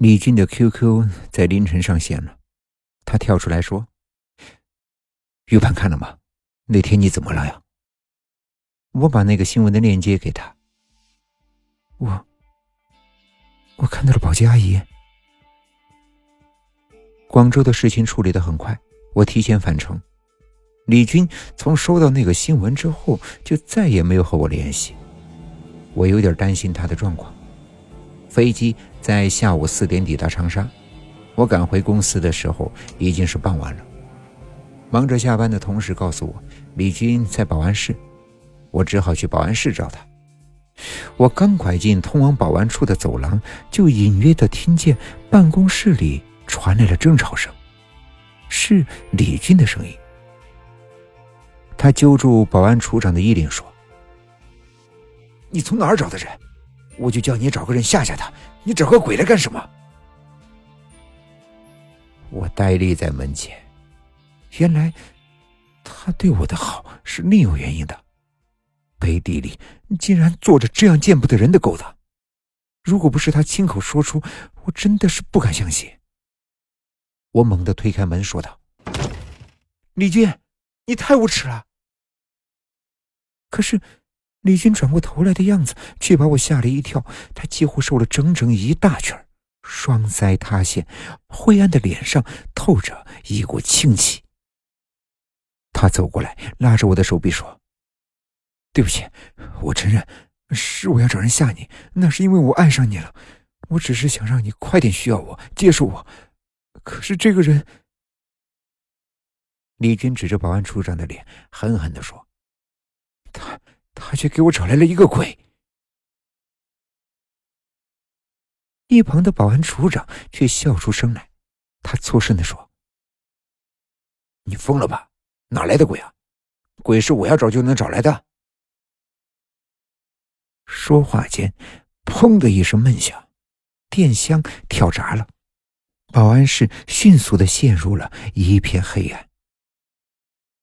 李军的 QQ 在凌晨上线了，他跳出来说：“预判看了吗？那天你怎么了呀？”我把那个新闻的链接给他。我，我看到了保洁阿姨。广州的事情处理的很快，我提前返程。李军从收到那个新闻之后，就再也没有和我联系。我有点担心他的状况。飞机在下午四点抵达长沙，我赶回公司的时候已经是傍晚了。忙着下班的同事告诉我，李军在保安室，我只好去保安室找他。我刚拐进通往保安处的走廊，就隐约的听见办公室里传来了争吵声，是李军的声音。他揪住保安处长的衣领说：“你从哪儿找的人？”我就叫你找个人吓吓他，你找个鬼来干什么？我呆立在门前，原来他对我的好是另有原因的。背地里竟然做着这样见不得人的勾当，如果不是他亲口说出，我真的是不敢相信。我猛地推开门，说道：“李军，你太无耻了！”可是。李军转过头来的样子，却把我吓了一跳。他几乎瘦了整整一大圈，双腮塌陷，灰暗的脸上透着一股清气。他走过来，拉着我的手臂说：“对不起，我承认，是我要找人吓你，那是因为我爱上你了。我只是想让你快点需要我，接受我。可是这个人……”李军指着保安处长的脸，狠狠地说：“他。”却给我找来了一个鬼。一旁的保安处长却笑出声来，他粗声的说：“你疯了吧？哪来的鬼啊？鬼是我要找就能找来的。”说话间，砰的一声闷响，电箱跳闸了，保安室迅速的陷入了一片黑暗。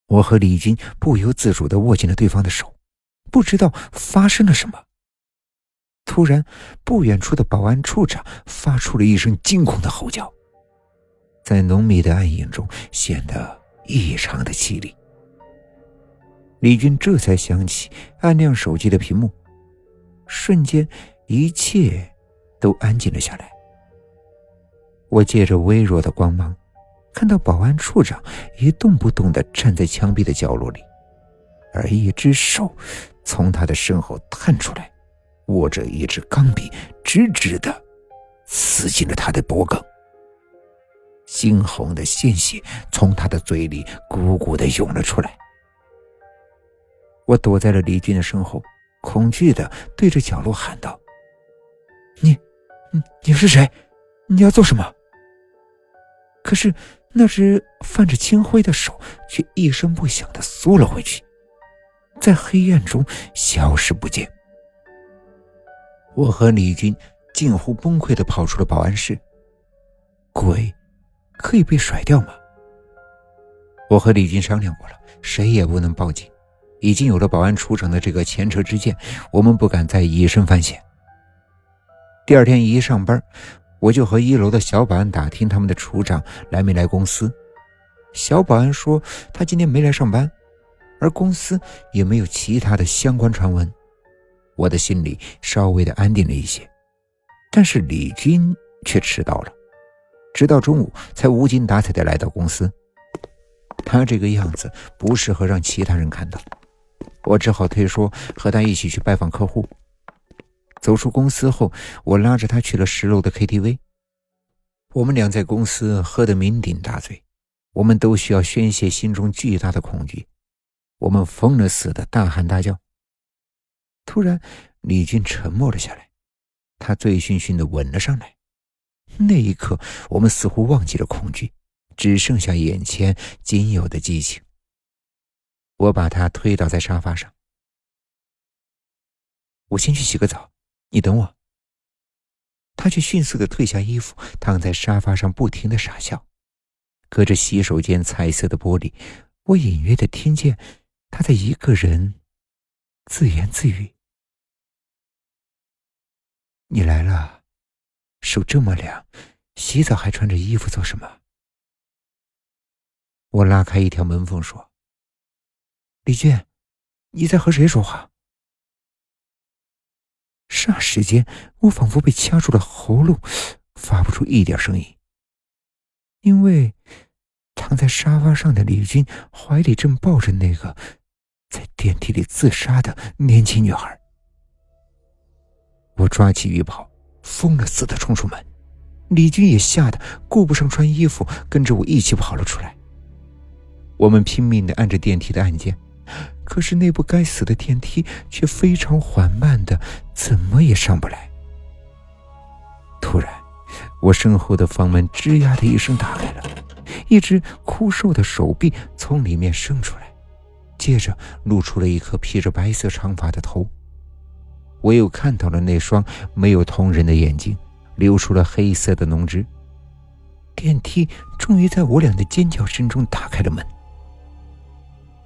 我和李军不由自主的握紧了对方的手。不知道发生了什么。突然，不远处的保安处长发出了一声惊恐的吼叫，在浓密的暗影中显得异常的凄厉。李军这才想起按亮手机的屏幕，瞬间一切都安静了下来。我借着微弱的光芒，看到保安处长一动不动的站在墙壁的角落里，而一只手。从他的身后探出来，握着一支钢笔，直直的刺进了他的脖颈。猩红的鲜血从他的嘴里汩汩的涌了出来。我躲在了李军的身后，恐惧的对着角落喊道：“你，你你是谁？你要做什么？”可是那只泛着青灰的手却一声不响的缩了回去。在黑暗中消失不见。我和李军近乎崩溃的跑出了保安室。鬼可以被甩掉吗？我和李军商量过了，谁也不能报警。已经有了保安处长的这个前车之鉴，我们不敢再以身犯险。第二天一上班，我就和一楼的小保安打听他们的处长来没来公司。小保安说他今天没来上班。而公司也没有其他的相关传闻，我的心里稍微的安定了一些。但是李军却迟到了，直到中午才无精打采的来到公司。他这个样子不适合让其他人看到，我只好推说和他一起去拜访客户。走出公司后，我拉着他去了十楼的 KTV。我们俩在公司喝得酩酊大醉，我们都需要宣泄心中巨大的恐惧。我们疯了似的大喊大叫。突然，李军沉默了下来，他醉醺醺的吻了上来。那一刻，我们似乎忘记了恐惧，只剩下眼前仅有的激情。我把他推倒在沙发上，我先去洗个澡，你等我。他却迅速的褪下衣服，躺在沙发上，不停的傻笑。隔着洗手间彩色的玻璃，我隐约的听见。他在一个人自言自语：“你来了，手这么凉，洗澡还穿着衣服做什么？我拉开一条门缝说：“李俊，你在和谁说话？”霎时间，我仿佛被掐住了喉咙，发不出一点声音。因为在沙发上的李军怀里正抱着那个在电梯里自杀的年轻女孩。我抓起浴袍，疯了似的冲出门，李军也吓得顾不上穿衣服，跟着我一起跑了出来。我们拼命的按着电梯的按键，可是那部该死的电梯却非常缓慢的，怎么也上不来。突然，我身后的房门吱呀的一声打开了，一只枯瘦的手臂从里面伸出来，接着露出了一颗披着白色长发的头。我又看到了那双没有瞳仁的眼睛，流出了黑色的浓汁。电梯终于在我俩的尖叫声中打开了门。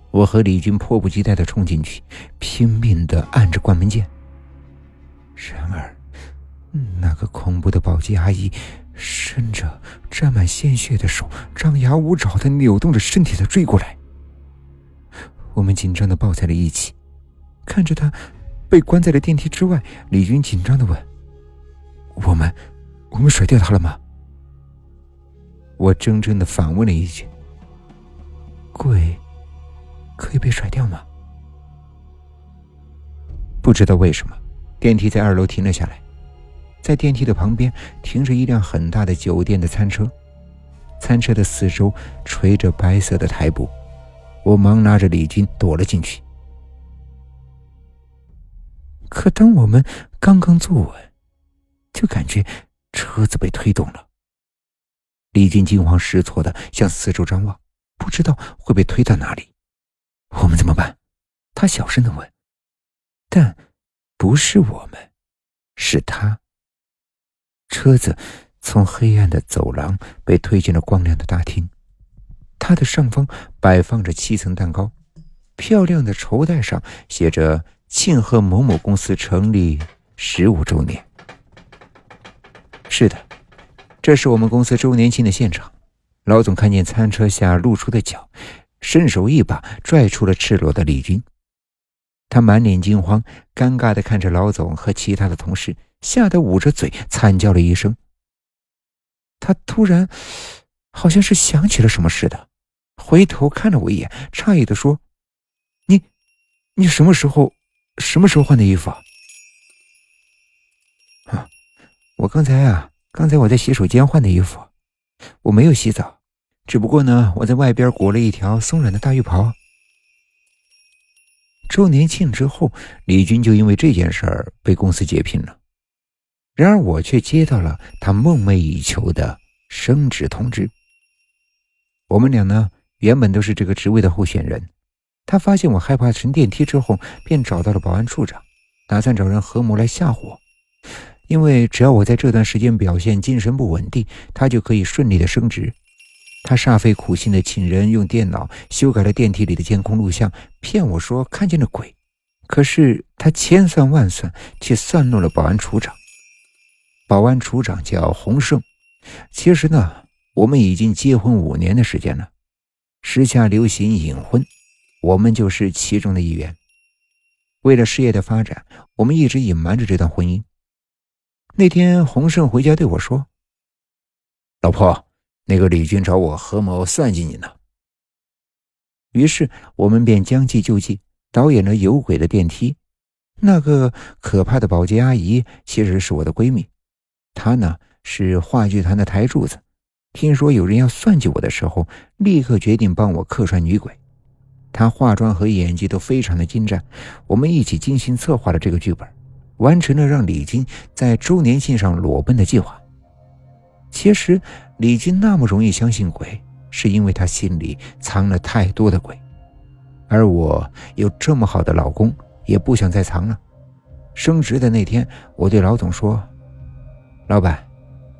我和李军迫不及待的冲进去，拼命的按着关门键。然而，那个恐怖的保洁阿姨伸着沾满鲜血的手，张牙舞爪的扭动着身体的追过来。我们紧张的抱在了一起，看着他被关在了电梯之外。李军紧张的问：“我们，我们甩掉他了吗？”我怔怔的反问了一句：“鬼。”可以被甩掉吗？不知道为什么，电梯在二楼停了下来，在电梯的旁边停着一辆很大的酒店的餐车，餐车的四周垂着白色的台布。我忙拉着李军躲了进去。可当我们刚刚坐稳，就感觉车子被推动了。李军惊慌失措的向四周张望，不知道会被推到哪里。我们怎么办？他小声的问。但不是我们，是他。车子从黑暗的走廊被推进了光亮的大厅，它的上方摆放着七层蛋糕，漂亮的绸带上写着“庆贺某某公司成立十五周年”。是的，这是我们公司周年庆的现场。老总看见餐车下露出的脚。伸手一把拽出了赤裸的李军，他满脸惊慌，尴尬的看着老总和其他的同事，吓得捂着嘴惨叫了一声。他突然好像是想起了什么似的，回头看了我一眼，诧异的说：“你，你什么时候，什么时候换的衣服啊？”，我刚才啊，刚才我在洗手间换的衣服，我没有洗澡。只不过呢，我在外边裹了一条松软的大浴袍。周年庆之后，李军就因为这件事儿被公司解聘了。然而，我却接到了他梦寐以求的升职通知。我们俩呢，原本都是这个职位的候选人。他发现我害怕乘电梯之后，便找到了保安处长，打算找人合谋来吓唬我。因为只要我在这段时间表现精神不稳定，他就可以顺利的升职。他煞费苦心的请人用电脑修改了电梯里的监控录像，骗我说看见了鬼。可是他千算万算，却算漏了保安处长。保安处长叫洪胜。其实呢，我们已经结婚五年的时间了。时下流行隐婚，我们就是其中的一员。为了事业的发展，我们一直隐瞒着这段婚姻。那天洪胜回家对我说：“老婆。”那个李军找我合谋算计你呢，于是我们便将计就计，导演了有鬼的电梯。那个可怕的保洁阿姨其实是我的闺蜜，她呢是话剧团的台柱子。听说有人要算计我的时候，立刻决定帮我客串女鬼。她化妆和演技都非常的精湛，我们一起精心策划了这个剧本，完成了让李军在周年庆上裸奔的计划。其实，李军那么容易相信鬼，是因为他心里藏了太多的鬼，而我有这么好的老公，也不想再藏了。升职的那天，我对老总说：“老板，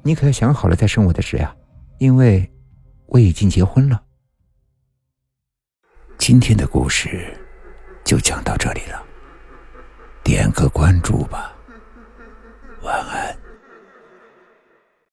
你可要想好了再升我的职呀，因为我已经结婚了。”今天的故事就讲到这里了，点个关注吧，晚安。